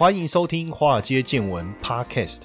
欢迎收听《华尔街见闻》Podcast。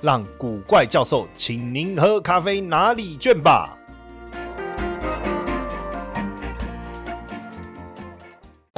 让古怪教授请您喝咖啡拿礼券吧。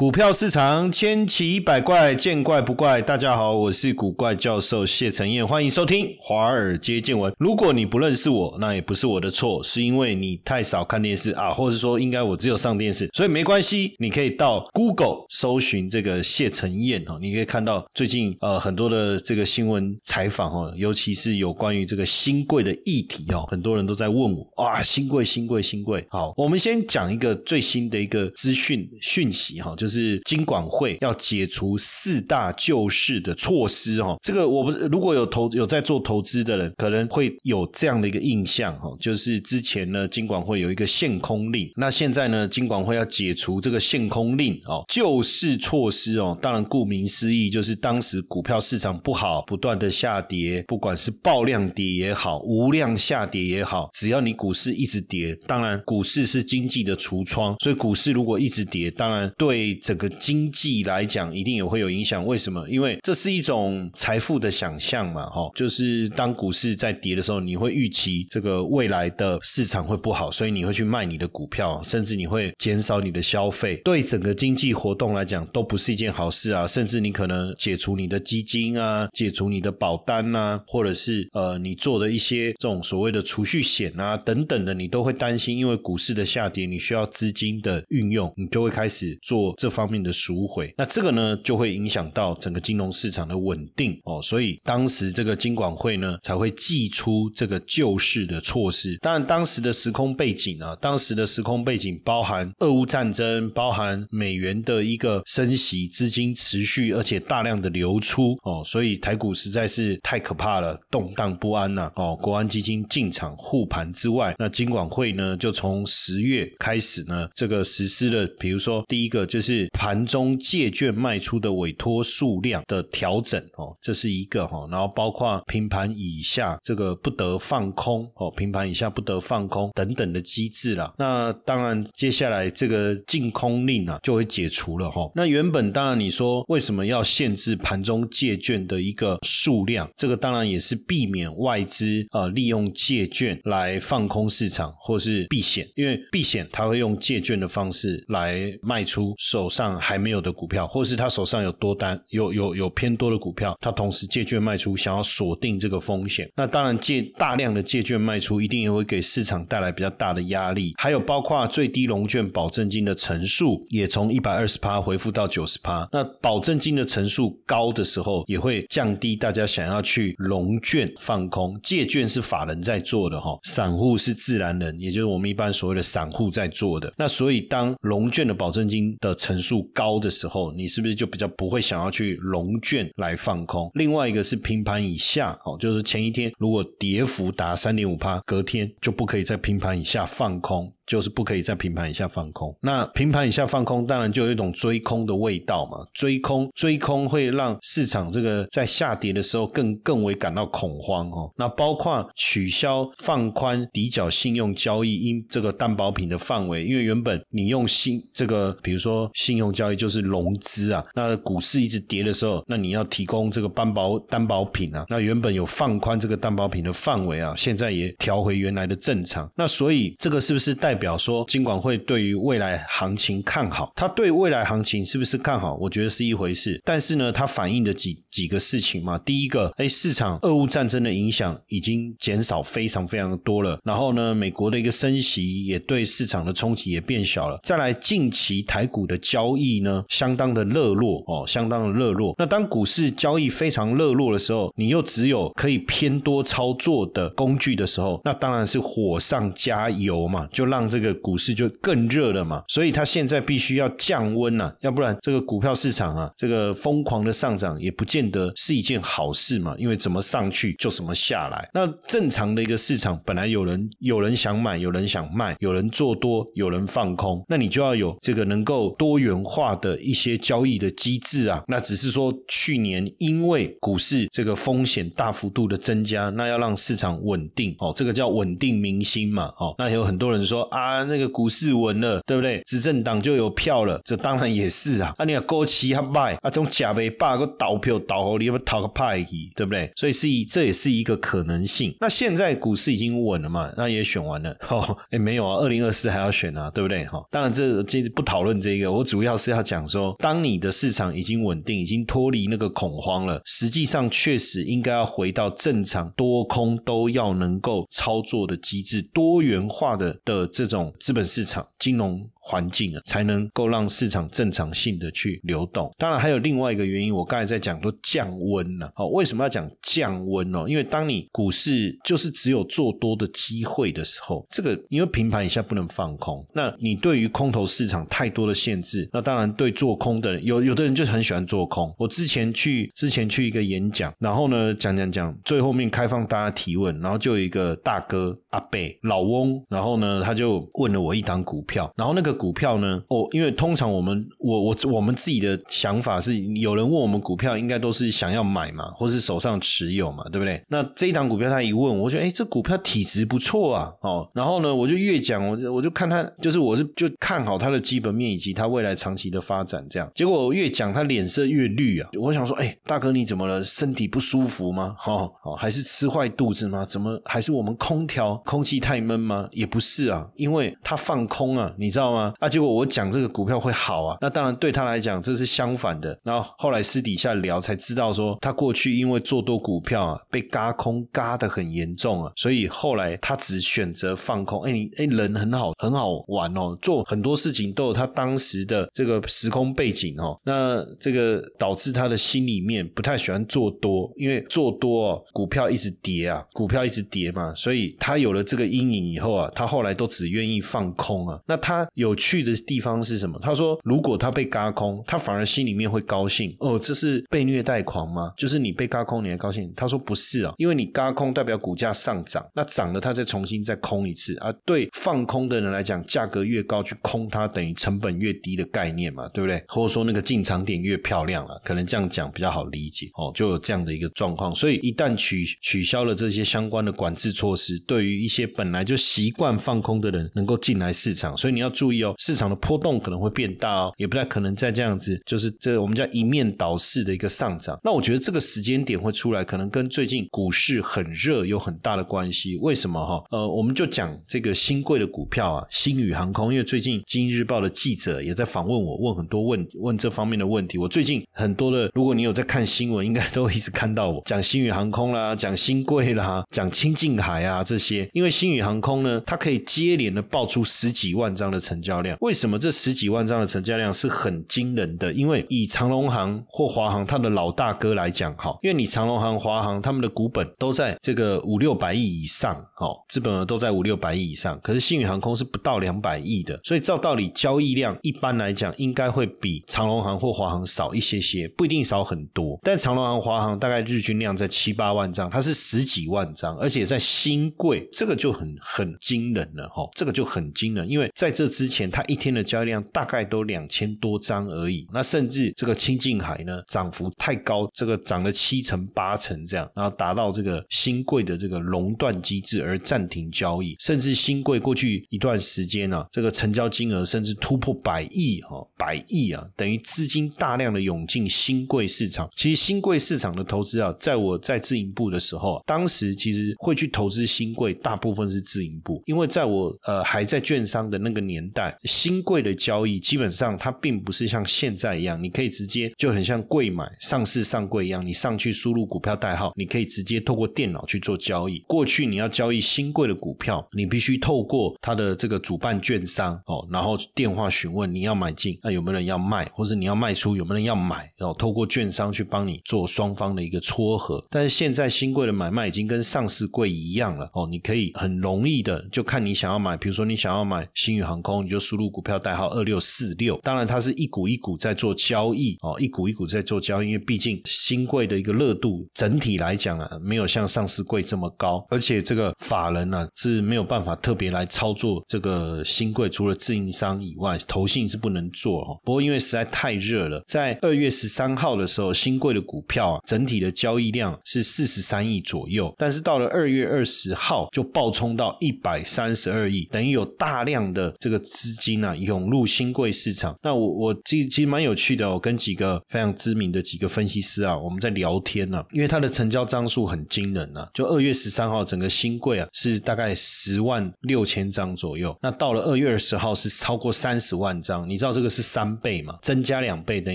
股票市场千奇百怪，见怪不怪。大家好，我是古怪教授谢承彦，欢迎收听华尔街见闻。如果你不认识我，那也不是我的错，是因为你太少看电视 啊，或者说应该我只有上电视，所以没关系。你可以到 Google 搜寻这个谢承彦哈，你可以看到最近呃很多的这个新闻采访哦，尤其是有关于这个新贵的议题哦，很多人都在问我哇，新贵新贵新贵。好，我们先讲一个最新的一个资讯讯息哈，就是。是金管会要解除四大救市的措施哈，这个我不是如果有投有在做投资的人，可能会有这样的一个印象哈，就是之前呢金管会有一个限空令，那现在呢金管会要解除这个限空令哦，救市措施哦，当然顾名思义就是当时股票市场不好，不断的下跌，不管是爆量跌也好，无量下跌也好，只要你股市一直跌，当然股市是经济的橱窗，所以股市如果一直跌，当然对。整个经济来讲，一定也会有影响。为什么？因为这是一种财富的想象嘛，哈，就是当股市在跌的时候，你会预期这个未来的市场会不好，所以你会去卖你的股票，甚至你会减少你的消费。对整个经济活动来讲，都不是一件好事啊。甚至你可能解除你的基金啊，解除你的保单啊，或者是呃，你做的一些这种所谓的储蓄险啊等等的，你都会担心，因为股市的下跌，你需要资金的运用，你就会开始做这。方面的赎回，那这个呢就会影响到整个金融市场的稳定哦，所以当时这个金管会呢才会祭出这个救市的措施。当然，当时的时空背景啊，当时的时空背景包含俄乌战争，包含美元的一个升息，资金持续而且大量的流出哦，所以台股实在是太可怕了，动荡不安呐哦。国安基金进场护盘之外，那金管会呢就从十月开始呢，这个实施了，比如说第一个就是。是盘中借券卖出的委托数量的调整哦，这是一个哈，然后包括平盘以下这个不得放空哦，平盘以下不得放空等等的机制啦。那当然，接下来这个净空令啊就会解除了哈。那原本当然你说为什么要限制盘中借券的一个数量？这个当然也是避免外资啊利用借券来放空市场或是避险，因为避险他会用借券的方式来卖出手。手上还没有的股票，或是他手上有多单，有有有偏多的股票，他同时借券卖出，想要锁定这个风险。那当然借大量的借券卖出，一定也会给市场带来比较大的压力。还有包括最低融券保证金的乘数，也从一百二十趴回复到九十趴。那保证金的乘数高的时候，也会降低大家想要去融券放空。借券是法人在做的哈，散户是自然人，也就是我们一般所谓的散户在做的。那所以当融券的保证金的乘数高的时候，你是不是就比较不会想要去融券来放空？另外一个是平盘以下，哦，就是前一天如果跌幅达三点五趴，隔天就不可以在平盘以下放空。就是不可以在平盘以下放空。那平盘以下放空，当然就有一种追空的味道嘛。追空，追空会让市场这个在下跌的时候更更为感到恐慌哦。那包括取消放宽抵缴信用交易因这个担保品的范围，因为原本你用信这个，比如说信用交易就是融资啊，那股市一直跌的时候，那你要提供这个担保担保品啊，那原本有放宽这个担保品的范围啊，现在也调回原来的正常。那所以这个是不是代表说金管会对于未来行情看好，他对未来行情是不是看好？我觉得是一回事。但是呢，它反映的几几个事情嘛，第一个，哎，市场俄乌战争的影响已经减少非常非常多了。然后呢，美国的一个升息也对市场的冲击也变小了。再来，近期台股的交易呢，相当的热络哦，相当的热络。那当股市交易非常热络的时候，你又只有可以偏多操作的工具的时候，那当然是火上加油嘛，就让这个股市就更热了嘛。所以它现在必须要降温呐，要不然这个股票市场啊，这个疯狂的上涨也不见得是一件好事嘛。因为怎么上去就怎么下来。那正常的一个市场，本来有人有人想买，有人想卖，有人做多，有人放空，那你就要有这个能够多元化的一些交易的机制啊。那只是说去年因为股市这个风险大幅度的增加，那要让市场稳定哦，这个叫稳定民心嘛哦。那有很多人说啊，那个股市稳了，对不对？执政党就有票了，这当然也是啊。啊，你要高期还卖啊，种假币把个倒票倒好，你要不讨个派去，对不对？所以是一，这也是一个可能性。那现在股市已经稳了嘛？那也选完了哦。哎，没有啊，二零二四还要选啊，对不对？哈，当然这这不讨论这个，我主要是要讲说，当你的市场已经稳定，已经脱离那个恐慌了，实际上确实应该要回到正常多空都要能够操作的机制，多元化的的这种资本市场金融。环境啊，才能够让市场正常性的去流动。当然还有另外一个原因，我刚才在讲说降温了。好，为什么要讲降温呢？因为当你股市就是只有做多的机会的时候，这个因为平盘以下不能放空，那你对于空头市场太多的限制，那当然对做空的人有有的人就很喜欢做空。我之前去之前去一个演讲，然后呢讲讲讲，最后面开放大家提问，然后就有一个大哥阿贝老翁，然后呢他就问了我一档股票，然后那个。股票呢？哦，因为通常我们我我我们自己的想法是，有人问我们股票，应该都是想要买嘛，或是手上持有嘛，对不对？那这一档股票他一问，我觉得哎，这股票体质不错啊，哦，然后呢，我就越讲，我就我就看他，就是我是就看好它的基本面以及它未来长期的发展，这样。结果我越讲，他脸色越绿啊。我想说，哎，大哥你怎么了？身体不舒服吗？哈，哦，还是吃坏肚子吗？怎么还是我们空调空气太闷吗？也不是啊，因为他放空啊，你知道吗？啊！结果我讲这个股票会好啊，那当然对他来讲这是相反的。然后后来私底下聊才知道说，他过去因为做多股票啊，被嘎空嘎的很严重啊，所以后来他只选择放空。哎，你哎人很好，很好玩哦，做很多事情都有他当时的这个时空背景哦。那这个导致他的心里面不太喜欢做多，因为做多哦，股票一直跌啊，股票一直跌嘛，所以他有了这个阴影以后啊，他后来都只愿意放空啊。那他有。去的地方是什么？他说，如果他被嘎空，他反而心里面会高兴。哦，这是被虐待狂吗？就是你被嘎空，你还高兴？他说不是啊，因为你嘎空代表股价上涨，那涨了他再重新再空一次啊。对放空的人来讲，价格越高去空它，等于成本越低的概念嘛，对不对？或者说那个进场点越漂亮了，可能这样讲比较好理解哦。就有这样的一个状况，所以一旦取取消了这些相关的管制措施，对于一些本来就习惯放空的人能够进来市场，所以你要注意哦。市场的波动可能会变大哦，也不太可能再这样子，就是这我们叫一面倒式的一个上涨。那我觉得这个时间点会出来，可能跟最近股市很热有很大的关系。为什么哈？呃，我们就讲这个新贵的股票啊，新宇航空，因为最近《经济日报》的记者也在访问我，问很多问问这方面的问题。我最近很多的，如果你有在看新闻，应该都一直看到我讲新宇航空啦，讲新贵啦，讲清境海啊这些。因为新宇航空呢，它可以接连的爆出十几万张的成交。为什么这十几万张的成交量是很惊人的？因为以长隆行或华航它的老大哥来讲，哈，因为你长隆行、华航他们的股本都在这个五六百亿以上，哦，资本额都在五六百亿以上。可是新宇航空是不到两百亿的，所以照道理交易量一般来讲应该会比长隆行或华航少一些些，不一定少很多。但长隆行、华航大概日均量在七八万张，它是十几万张，而且在新贵，这个就很很惊人了，哈，这个就很惊人，因为在这之前。它一天的交易量大概都两千多张而已，那甚至这个清境海呢，涨幅太高，这个涨了七成八成这样，然后达到这个新贵的这个熔断机制而暂停交易，甚至新贵过去一段时间呢，这个成交金额甚至突破百亿哈，百亿啊，等于资金大量的涌进新贵市场。其实新贵市场的投资啊，在我在自营部的时候，当时其实会去投资新贵，大部分是自营部，因为在我呃还在券商的那个年代。新贵的交易基本上它并不是像现在一样，你可以直接就很像柜买上市上柜一样，你上去输入股票代号，你可以直接透过电脑去做交易。过去你要交易新贵的股票，你必须透过它的这个主办券商哦，然后电话询问你要买进，那有没有人要卖，或者你要卖出，有没有人要买，然后透过券商去帮你做双方的一个撮合。但是现在新贵的买卖已经跟上市柜一样了哦，你可以很容易的就看你想要买，比如说你想要买新宇航空，你就输入股票代号二六四六。当然它是一股一股在做交易哦，一股一股在做交易，因为毕竟新贵的一个热度整体来讲啊，没有像上市贵这么高，而且这个法人呢是没有办法特别来操作这个新贵，除了自营商以外，投信是不能做哦。不过因为实在太热了，在二月十三号的时候，新贵的股票啊，整体的交易量是四十三亿左右，但是到了二月二十号就暴冲到一百三十二亿，等于有大量的这个资金啊涌入新贵市场。那我我其其实蛮有趣的，我跟几个非常知名的几个分析师啊，我们在聊天呢，因为它的成交张数很惊人啊，就二月十三号整个新贵啊是大概十万六千张左右，那到了二月二十号是超过三十万张，你知道这个是三倍嘛？增加两倍等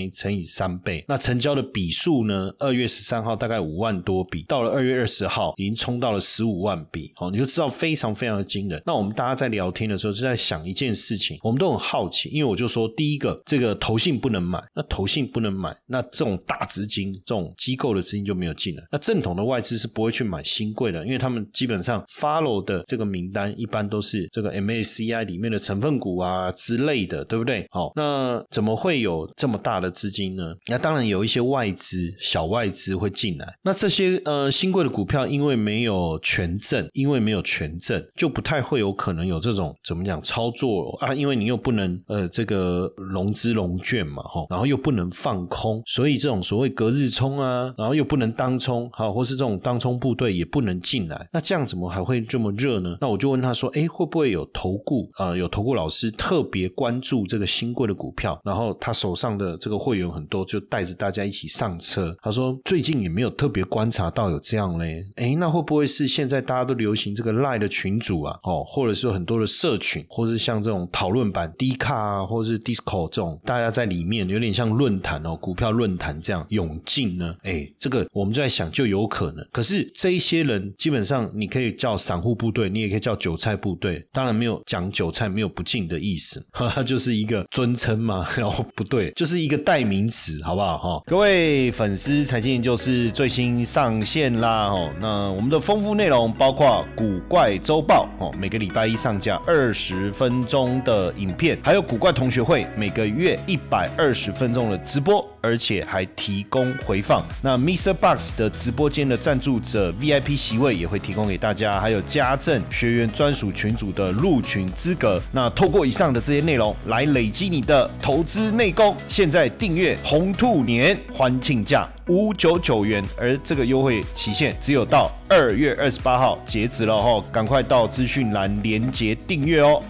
于乘以三倍，那成交的笔数呢？二月十三号大概五万多笔，到了二月二十号已经冲到了十五万笔，哦，你就知道非常非常的惊人。那我们大家在聊天的时候就在想一件事情，我们都很好奇，因为我就说第一个，这个投信不能买，那投信不能买，那这种大资金、这种机构的资金就没有进来。那正统的外资是不会去买新贵的，因为他们基本上 follow 的这个名单一般都是这个 MACI 里面的成分股啊之类的，对不对？好，那怎么会有这么大的资金呢？那当然有一些外资、小外资会进来。那这些呃新贵的股票，因为没有权证，因为没有权证，就不太会有可能有这种怎么讲操作啊？因为你又不能呃这个融资融券嘛，哈，然后又不能放空，所以这种所谓隔日冲啊，然后又不能当冲，好，或是这种当冲部队也不能进来。那这样怎么还会这么热呢？那我就问他说，哎，会不会有投顾啊？有投顾老师特别关注这个新贵的股票，然后他手上的这个会员很多，就带着大家一起上车。他说最近也没有特别观察到有这样嘞，哎，那会不会是现在大家都流行这个赖的群组啊？哦，或者是很多的社群，或是像这种讨论版 D 卡啊，或者是 Discord 这种，大家在里面有点像论坛哦，股票论坛这样涌进呢？哎，这个我们就在想，就有可能。可是这一些人基本上你可以叫散户部队，你也可以叫韭菜部队，当然没有讲韭菜没有不敬的意思，它就是一个尊称嘛，然后不对，就是一个代名词，好不好？哈，各位粉丝，财经就是最新上线啦！哦，那我们的丰富内容包括古怪周报哦，每个礼拜一上架二十分钟的影片，还有古怪同学会每个月一百二十分钟的直播，而且还提供回放。那 Mr. Box 的直播间的赞助者 VIP 席位也会提供给大家，还有家政学员专属群组的入群资格。那透过以上的这些内容来累积你的投资内功，现在订阅红兔年欢庆价五九九元，而这个优惠期限只有到二月二十八号截止了哦，赶快到资讯栏连接订阅哦。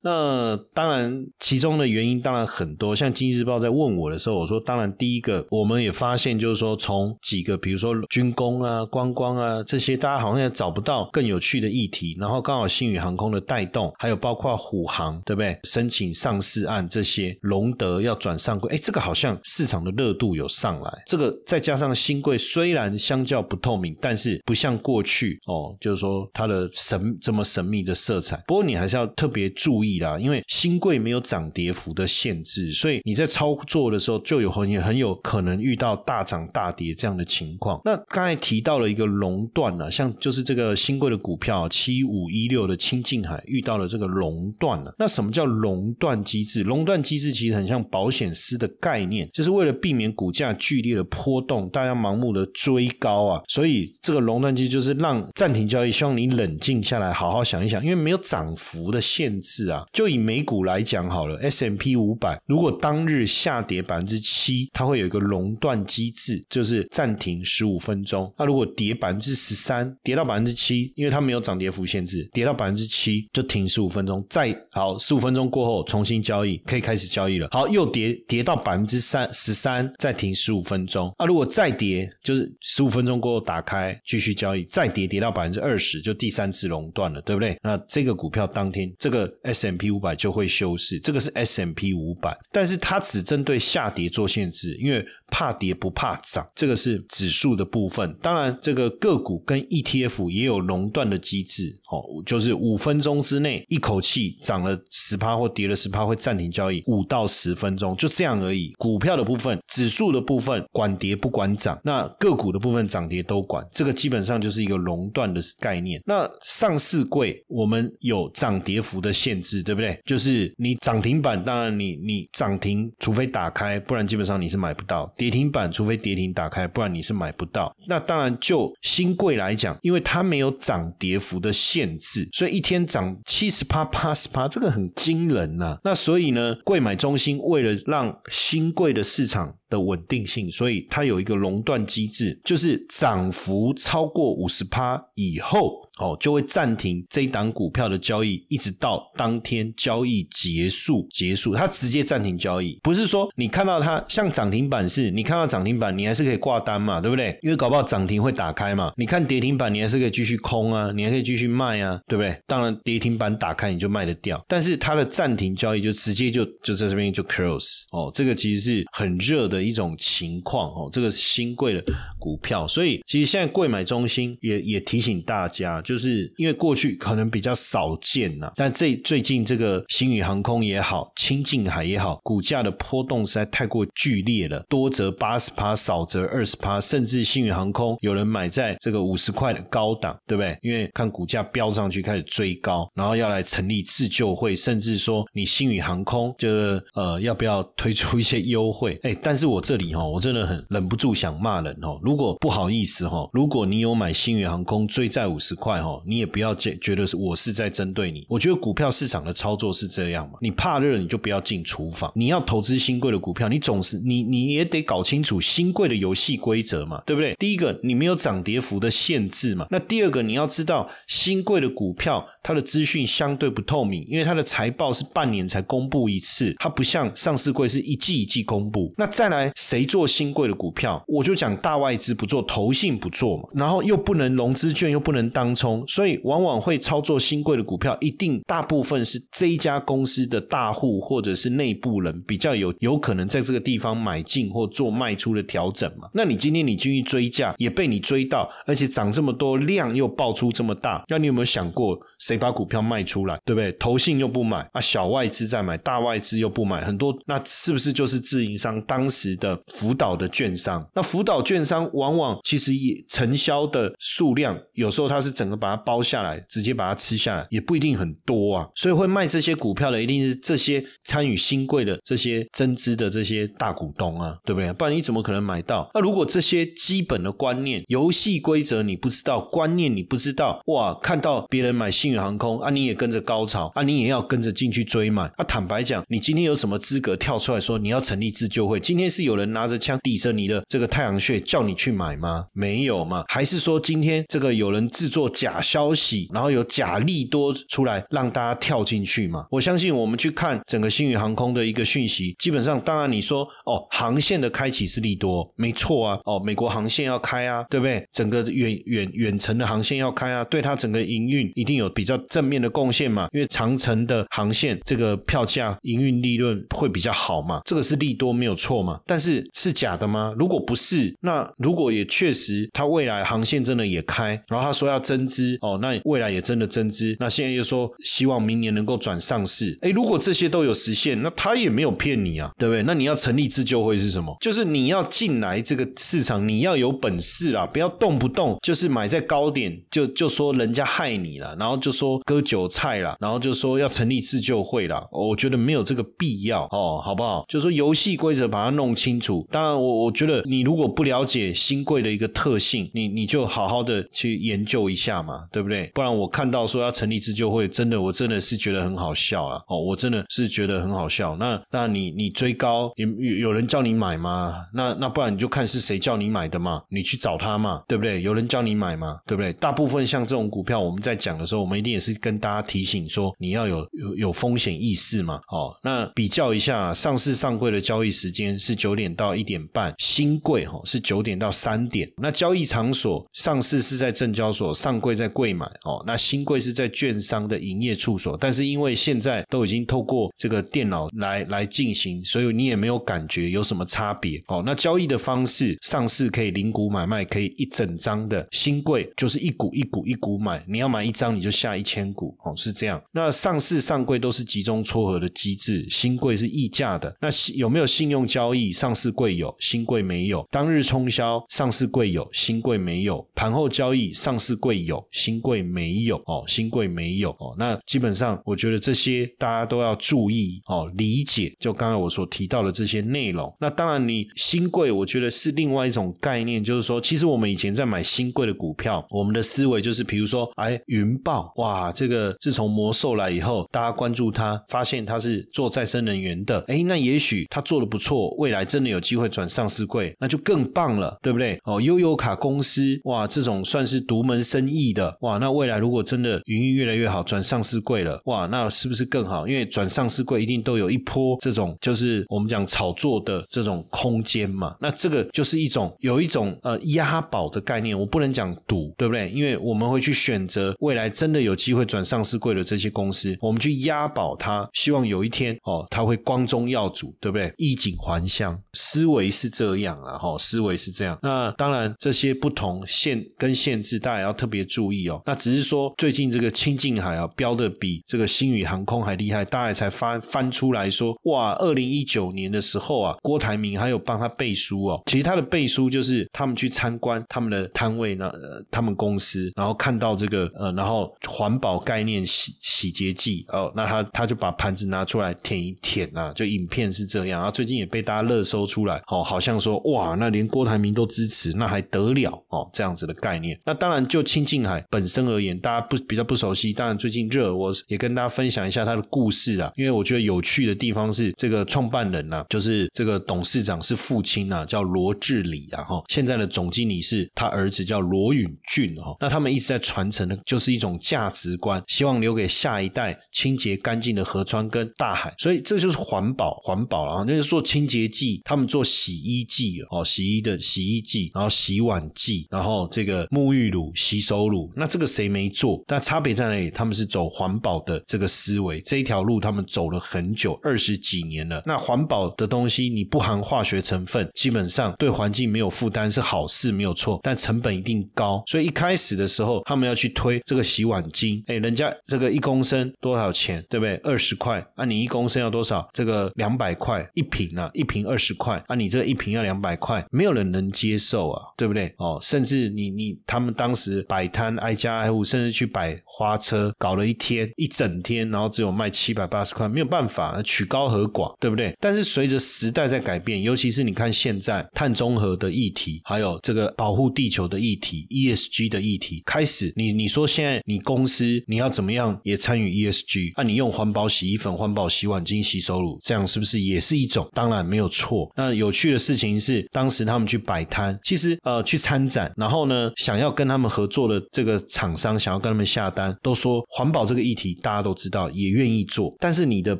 那当然，其中的原因当然很多。像《经济日报》在问我的时候，我说：当然，第一个我们也发现，就是说从几个，比如说军工啊、观光啊这些，大家好像也找不到更有趣的议题。然后刚好新宇航空的带动，还有包括虎航，对不对？申请上市案这些，隆德要转上柜，哎，这个好像市场的热度有上来。这个再加上新贵虽然相较不透明，但是不像过去哦，就是说它的神这么神秘的色彩。不过你还是要特别注意意。啦，因为新贵没有涨跌幅的限制，所以你在操作的时候就有很很有可能遇到大涨大跌这样的情况。那刚才提到了一个熔断啊，像就是这个新贵的股票七五一六的清净海遇到了这个熔断了。那什么叫熔断机制？熔断机制其实很像保险丝的概念，就是为了避免股价剧烈的波动，大家盲目的追高啊。所以这个熔断机就是让暂停交易，希望你冷静下来，好好想一想，因为没有涨幅的限制啊。就以美股来讲好了，S M P 五百如果当日下跌百分之七，它会有一个熔断机制，就是暂停十五分钟。那如果跌百分之十三，跌到百分之七，因为它没有涨跌幅限制，跌到百分之七就停十五分钟，再好十五分钟过后重新交易，可以开始交易了。好，又跌跌到百分之三十三，再停十五分钟。啊，如果再跌，就是十五分钟过后打开继续交易，再跌跌到百分之二十，就第三次熔断了，对不对？那这个股票当天这个 S M M P 五百就会休市，这个是 S M P 五百，但是它只针对下跌做限制，因为怕跌不怕涨，这个是指数的部分。当然，这个个股跟 E T F 也有熔断的机制，哦，就是五分钟之内一口气涨了十趴或跌了十趴会暂停交易，五到十分钟就这样而已。股票的部分，指数的部分管跌不管涨，那个股的部分涨跌都管，这个基本上就是一个熔断的概念。那上市柜我们有涨跌幅的限制，对不对？就是你涨停板，当然你你涨停，除非打开，不然基本上你是买不到；跌停板，除非跌停打开，不然你是买不到。那当然就新贵来讲，因为它没有涨跌幅的限制，所以一天涨七十趴、八十趴，这个很惊人呐。那所以呢，贵买中心为了让新贵的市场。的稳定性，所以它有一个熔断机制，就是涨幅超过五十趴以后，哦，就会暂停这一档股票的交易，一直到当天交易结束结束，它直接暂停交易，不是说你看到它像涨停板是，你看到涨停板你还是可以挂单嘛，对不对？因为搞不好涨停会打开嘛，你看跌停板你还是可以继续空啊，你还可以继续卖啊，对不对？当然跌停板打开你就卖得掉，但是它的暂停交易就直接就就在这边就 close 哦，这个其实是很热的。的一种情况哦，这个新贵的股票，所以其实现在贵买中心也也提醒大家，就是因为过去可能比较少见呐，但这最近这个新宇航空也好，清境海也好，股价的波动实在太过剧烈了，多则八十趴，少则二十趴，甚至新宇航空有人买在这个五十块的高档，对不对？因为看股价飙上去开始追高，然后要来成立自救会，甚至说你新宇航空就是呃要不要推出一些优惠？哎，但是。我这里哈，我真的很忍不住想骂人哈。如果不好意思哈，如果你有买新宇航空追债五十块哈，你也不要觉觉得是我是在针对你。我觉得股票市场的操作是这样嘛，你怕热你就不要进厨房。你要投资新贵的股票，你总是你你也得搞清楚新贵的游戏规则嘛，对不对？第一个，你没有涨跌幅的限制嘛。那第二个，你要知道新贵的股票它的资讯相对不透明，因为它的财报是半年才公布一次，它不像上市贵是一季一季公布。那再来。谁做新贵的股票？我就讲大外资不做，投信不做嘛，然后又不能融资券，又不能当冲，所以往往会操作新贵的股票，一定大部分是这一家公司的大户或者是内部人比较有有可能在这个地方买进或做卖出的调整嘛。那你今天你进去追价，也被你追到，而且涨这么多，量又爆出这么大，那你有没有想过谁把股票卖出来？对不对？投信又不买啊，小外资在买，大外资又不买，很多那是不是就是自营商当时？的辅导的券商，那辅导券商往往其实也承销的数量，有时候它是整个把它包下来，直接把它吃下来，也不一定很多啊。所以会卖这些股票的，一定是这些参与新贵的这些增资的这些大股东啊，对不对？不然你怎么可能买到？那如果这些基本的观念、游戏规则你不知道，观念你不知道，哇，看到别人买新宇航空啊，你也跟着高潮啊，你也要跟着进去追买啊。坦白讲，你今天有什么资格跳出来说你要成立自救会？今天是。有人拿着枪抵着你的这个太阳穴，叫你去买吗？没有吗？还是说今天这个有人制作假消息，然后有假利多出来让大家跳进去吗？我相信我们去看整个新宇航空的一个讯息，基本上，当然你说哦，航线的开启是利多，没错啊，哦，美国航线要开啊，对不对？整个远远远程的航线要开啊，对它整个营运一定有比较正面的贡献嘛，因为长程的航线这个票价营运利润会比较好嘛，这个是利多没有错嘛。但是是假的吗？如果不是，那如果也确实，他未来航线真的也开，然后他说要增资哦，那未来也真的增资，那现在又说希望明年能够转上市。哎，如果这些都有实现，那他也没有骗你啊，对不对？那你要成立自救会是什么？就是你要进来这个市场，你要有本事啦，不要动不动就是买在高点就就说人家害你了，然后就说割韭菜了，然后就说要成立自救会了。我觉得没有这个必要哦，好不好？就说游戏规则把它弄。弄清楚。当然，我我觉得你如果不了解新贵的一个特性，你你就好好的去研究一下嘛，对不对？不然我看到说要成立自救会，真的我真的是觉得很好笑了哦，我真的是觉得很好笑。那那你你追高有有人叫你买吗？那那不然你就看是谁叫你买的嘛，你去找他嘛，对不对？有人叫你买嘛，对不对？大部分像这种股票，我们在讲的时候，我们一定也是跟大家提醒说，你要有有有风险意识嘛。哦，那比较一下上市上柜的交易时间是九点到一点半，新柜哈是九点到三点。那交易场所上市是在证交所，上柜在柜买哦。那新柜是在券商的营业处所，但是因为现在都已经透过这个电脑来来进行，所以你也没有感觉有什么差别哦。那交易的方式，上市可以零股买卖，可以一整张的新柜就是一股一股一股买，你要买一张你就下一千股哦，是这样。那上市上柜都是集中撮合的机制，新柜是溢价的。那有没有信用交易？上市贵有，新贵没有。当日冲销，上市贵有，新贵没有。盘后交易，上市贵有，新贵没有哦，新贵没有哦。那基本上，我觉得这些大家都要注意哦，理解。就刚才我所提到的这些内容。那当然，你新贵，我觉得是另外一种概念，就是说，其实我们以前在买新贵的股票，我们的思维就是，比如说，哎，云豹，哇，这个自从魔兽来以后，大家关注它，发现它是做再生能源的，哎，那也许它做的不错，未来真的有机会转上市柜，那就更棒了，对不对？哦，悠游卡公司，哇，这种算是独门生意的，哇，那未来如果真的营运越来越好，转上市柜了，哇，那是不是更好？因为转上市柜一定都有一波这种，就是我们讲炒作的这种空间嘛，那这个就是一种有一种呃押宝的概念，我不能讲赌，对不对？因为我们会去选择未来真的有机会转上市柜的这些公司，我们去押宝它，希望有一天哦，它会光宗耀祖，对不对？衣锦还乡，思维是这样啊，哈，思维是这样。那当然这些不同限跟限制，大家要特别注意哦。那只是说最近这个清境海啊，标的比这个星宇航空还厉害，大家才翻翻出来说，哇，二零一九年的时候啊，郭台铭还有帮他背书哦。其实他的背书就是他们去参观他们的摊位呢，他们公司，然后看到这个呃，然后环保概念洗洗洁剂哦，那他他就把盘子拿出来舔一舔啊，就影片是这样。然后最近也被大家乐热搜出来，哦，好像说哇，那连郭台铭都支持，那还得了哦？这样子的概念。那当然就清境海本身而言，大家不比较不熟悉。当然最近热，我也跟大家分享一下他的故事啊，因为我觉得有趣的地方是这个创办人呐，就是这个董事长是父亲呐，叫罗志礼啊，哈，现在的总经理是他儿子叫罗允俊哈。那他们一直在传承的就是一种价值观，希望留给下一代清洁干净的河川跟大海，所以这就是环保环保啊。那是做清洁剂，他们做洗衣剂哦，洗衣的洗衣剂，然后洗碗剂，然后这个沐浴乳、洗手乳，那这个谁没做？但差别在哪里？他们是走环保的这个思维，这一条路他们走了很久，二十几年了。那环保的东西你不含化学成分，基本上对环境没有负担是好事，没有错，但成本一定高。所以一开始的时候，他们要去推这个洗碗巾，哎，人家这个一公升多少钱？对不对？二十块啊，你一公升要多少？这个两百块一瓶啊，一瓶二十块啊，你这一瓶要两百块，没有人能接受啊，对不对？哦，甚至你你他们当时摆摊挨家挨户，甚至去摆花车，搞了一天一整天，然后只有卖七百八十块，没有办法，取高和寡，对不对？但是随着时代在改变，尤其是你看现在碳中和的议题，还有这个保护地球的议题，ESG 的议题开始，你你说现在你公司你要怎么样也参与 ESG？啊，你用环保洗衣粉、环保洗碗巾、洗手乳，这样是不是也是一种？当然没有错。错。那有趣的事情是，当时他们去摆摊，其实呃去参展，然后呢想要跟他们合作的这个厂商，想要跟他们下单，都说环保这个议题大家都知道，也愿意做，但是你的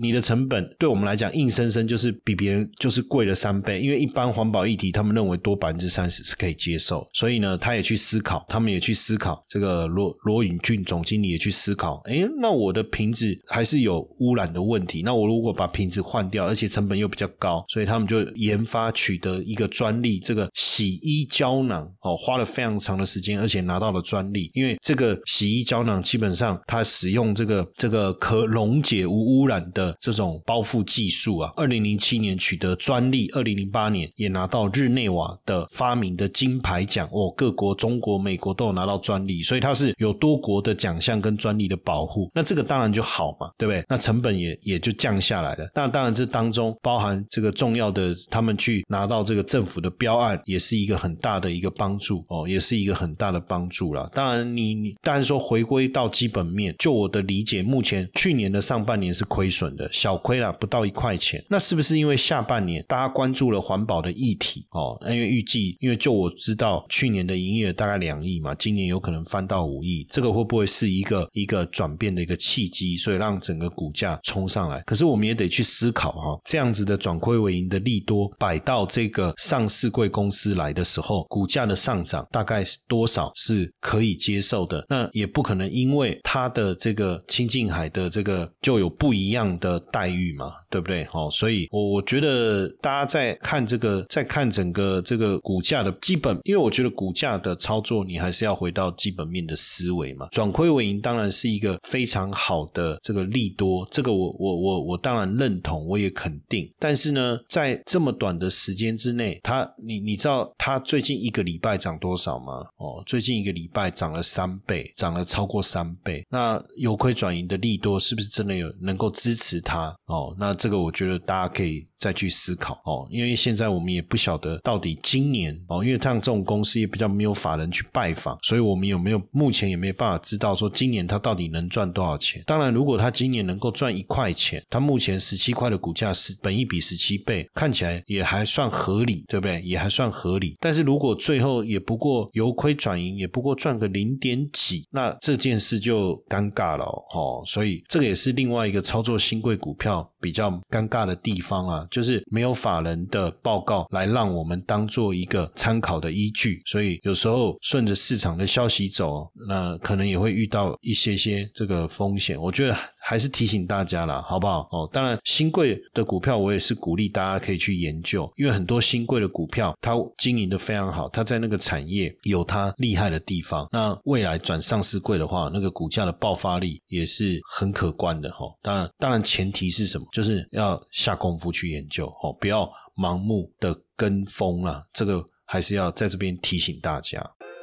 你的成本对我们来讲，硬生生就是比别人就是贵了三倍，因为一般环保议题，他们认为多百分之三十是可以接受，所以呢，他也去思考，他们也去思考，这个罗罗允俊总经理也去思考，哎，那我的瓶子还是有污染的问题，那我如果把瓶子换掉，而且成本又比较高，所以他他们就研发取得一个专利，这个洗衣胶囊哦，花了非常长的时间，而且拿到了专利，因为这个洗衣胶囊基本上它使用这个这个可溶解无污染的这种包覆技术啊，二零零七年取得专利，二零零八年也拿到日内瓦的发明的金牌奖哦，各国中国、美国都有拿到专利，所以它是有多国的奖项跟专利的保护，那这个当然就好嘛，对不对？那成本也也就降下来了。那当然这当中包含这个重要。的，他们去拿到这个政府的标案，也是一个很大的一个帮助哦，也是一个很大的帮助了。当然，你你当然说回归到基本面，就我的理解，目前去年的上半年是亏损的，小亏了不到一块钱。那是不是因为下半年大家关注了环保的议题哦？因为预计，因为就我知道，去年的营业额大概两亿嘛，今年有可能翻到五亿，这个会不会是一个一个转变的一个契机？所以让整个股价冲上来。可是我们也得去思考哈，这样子的转亏为盈的利多摆到这个上市贵公司来的时候，股价的上涨大概多少是可以接受的？那也不可能因为它的这个清近海的这个就有不一样的待遇嘛，对不对？好，所以我我觉得大家在看这个，在看整个这个股价的基本，因为我觉得股价的操作，你还是要回到基本面的思维嘛。转亏为盈当然是一个非常好的这个利多，这个我我我我当然认同，我也肯定。但是呢，在这么短的时间之内，它你你知道它最近一个礼拜涨多少吗？哦，最近一个礼拜涨了三倍，涨了超过三倍。那由亏转盈的利多是不是真的有能够支持它？哦，那这个我觉得大家可以。再去思考哦，因为现在我们也不晓得到底今年哦，因为像这种公司也比较没有法人去拜访，所以我们有没有目前也没有办法知道说今年它到底能赚多少钱。当然，如果它今年能够赚一块钱，它目前十七块的股价是本一比十七倍，看起来也还算合理，对不对？也还算合理。但是如果最后也不过由亏转盈，也不过赚个零点几，那这件事就尴尬了哦。所以这个也是另外一个操作新贵股票比较尴尬的地方啊。就是没有法人的报告来让我们当做一个参考的依据，所以有时候顺着市场的消息走，那可能也会遇到一些些这个风险。我觉得。还是提醒大家啦，好不好？哦，当然，新贵的股票我也是鼓励大家可以去研究，因为很多新贵的股票它经营的非常好，它在那个产业有它厉害的地方。那未来转上市贵的话，那个股价的爆发力也是很可观的哈。当然，当然前提是什么？就是要下功夫去研究哦，不要盲目的跟风啊。这个还是要在这边提醒大家。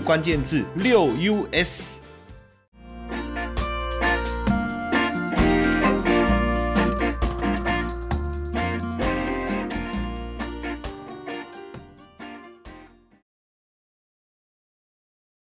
关键字六 US。